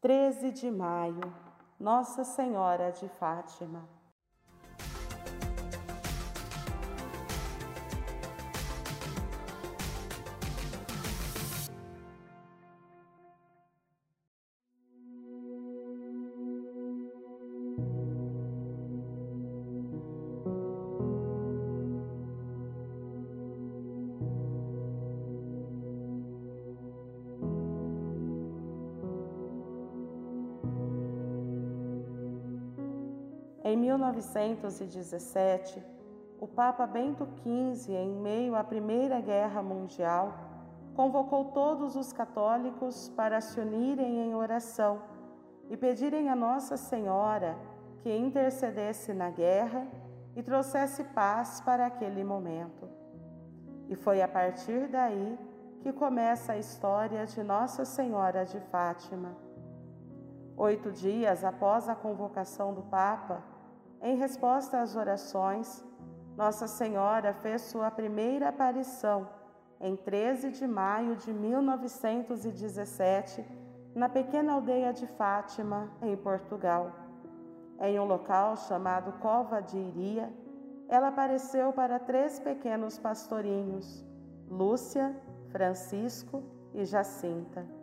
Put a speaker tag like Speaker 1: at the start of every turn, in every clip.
Speaker 1: 13 de maio, Nossa Senhora de Fátima. Em 1917, o Papa Bento XV, em meio à Primeira Guerra Mundial, convocou todos os católicos para se unirem em oração e pedirem a Nossa Senhora que intercedesse na guerra e trouxesse paz para aquele momento. E foi a partir daí que começa a história de Nossa Senhora de Fátima Oito dias após a convocação do Papa, em resposta às orações, Nossa Senhora fez sua primeira aparição em 13 de maio de 1917, na pequena aldeia de Fátima, em Portugal. Em um local chamado Cova de Iria, ela apareceu para três pequenos pastorinhos, Lúcia, Francisco e Jacinta.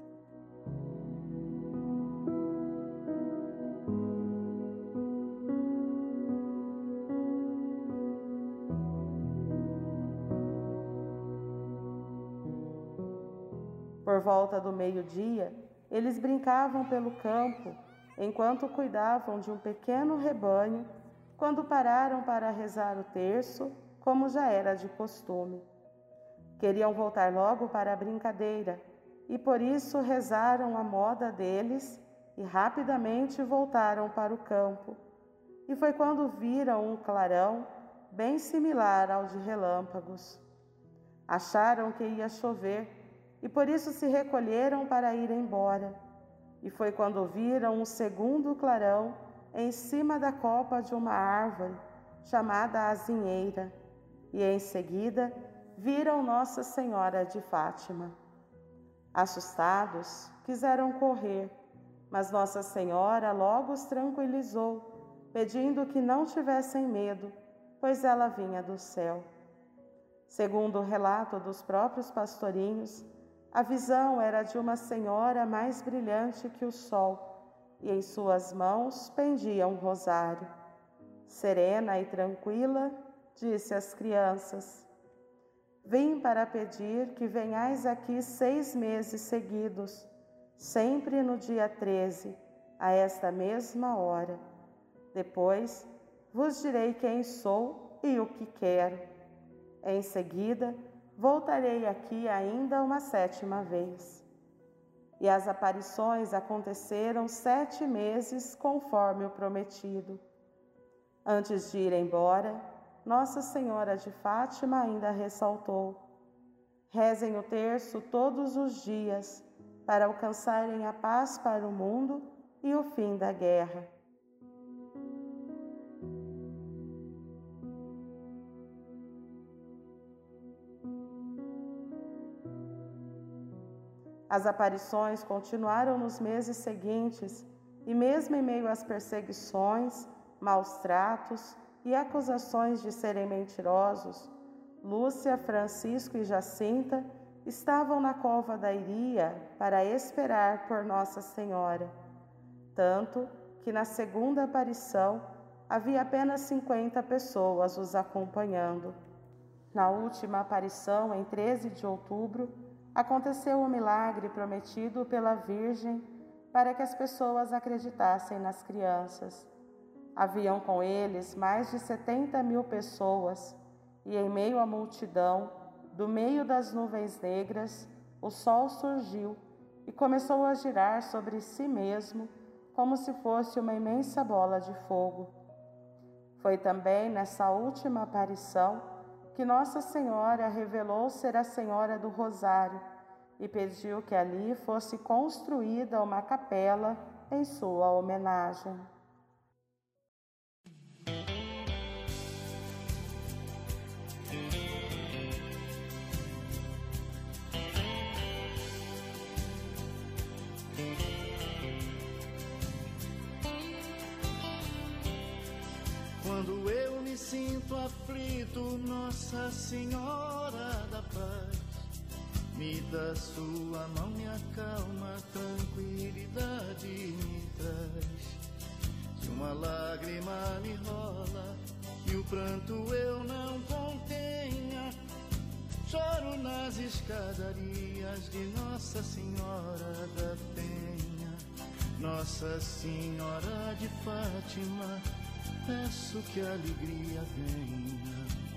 Speaker 1: Por volta do meio-dia, eles brincavam pelo campo enquanto cuidavam de um pequeno rebanho, quando pararam para rezar o terço, como já era de costume. Queriam voltar logo para a brincadeira e por isso rezaram a moda deles e rapidamente voltaram para o campo. E foi quando viram um clarão bem similar ao de relâmpagos. Acharam que ia chover e por isso se recolheram para ir embora. E foi quando viram um segundo clarão em cima da copa de uma árvore, chamada Azinheira, e em seguida viram Nossa Senhora de Fátima. Assustados, quiseram correr, mas Nossa Senhora logo os tranquilizou, pedindo que não tivessem medo, pois ela vinha do céu. Segundo o relato dos próprios pastorinhos, a visão era de uma senhora mais brilhante que o sol, e em suas mãos pendia um rosário. Serena e tranquila, disse às crianças: Vim para pedir que venhais aqui seis meses seguidos, sempre no dia 13, a esta mesma hora. Depois vos direi quem sou e o que quero. Em seguida, voltarei aqui ainda uma sétima vez. E as aparições aconteceram sete meses conforme o prometido. Antes de ir embora, Nossa Senhora de Fátima ainda ressaltou: rezem o terço todos os dias para alcançarem a paz para o mundo e o fim da guerra. As aparições continuaram nos meses seguintes e, mesmo em meio às perseguições, maus tratos e acusações de serem mentirosos, Lúcia, Francisco e Jacinta estavam na cova da Iria para esperar por Nossa Senhora. Tanto que na segunda aparição havia apenas 50 pessoas os acompanhando. Na última aparição, em 13 de outubro, aconteceu o milagre prometido pela Virgem para que as pessoas acreditassem nas crianças. Haviam com eles mais de setenta mil pessoas, e em meio à multidão, do meio das nuvens negras, o sol surgiu e começou a girar sobre si mesmo, como se fosse uma imensa bola de fogo. Foi também nessa última aparição que Nossa Senhora revelou ser a Senhora do Rosário e pediu que ali fosse construída uma capela em sua homenagem.
Speaker 2: Quando eu me sinto aflito, Nossa Senhora da Paz me dá sua mão, me acalma, tranquilidade me traz. Se uma lágrima me rola e o pranto eu não contenha, choro nas escadarias de Nossa Senhora da Penha, Nossa Senhora de Fátima peço que a alegria venha.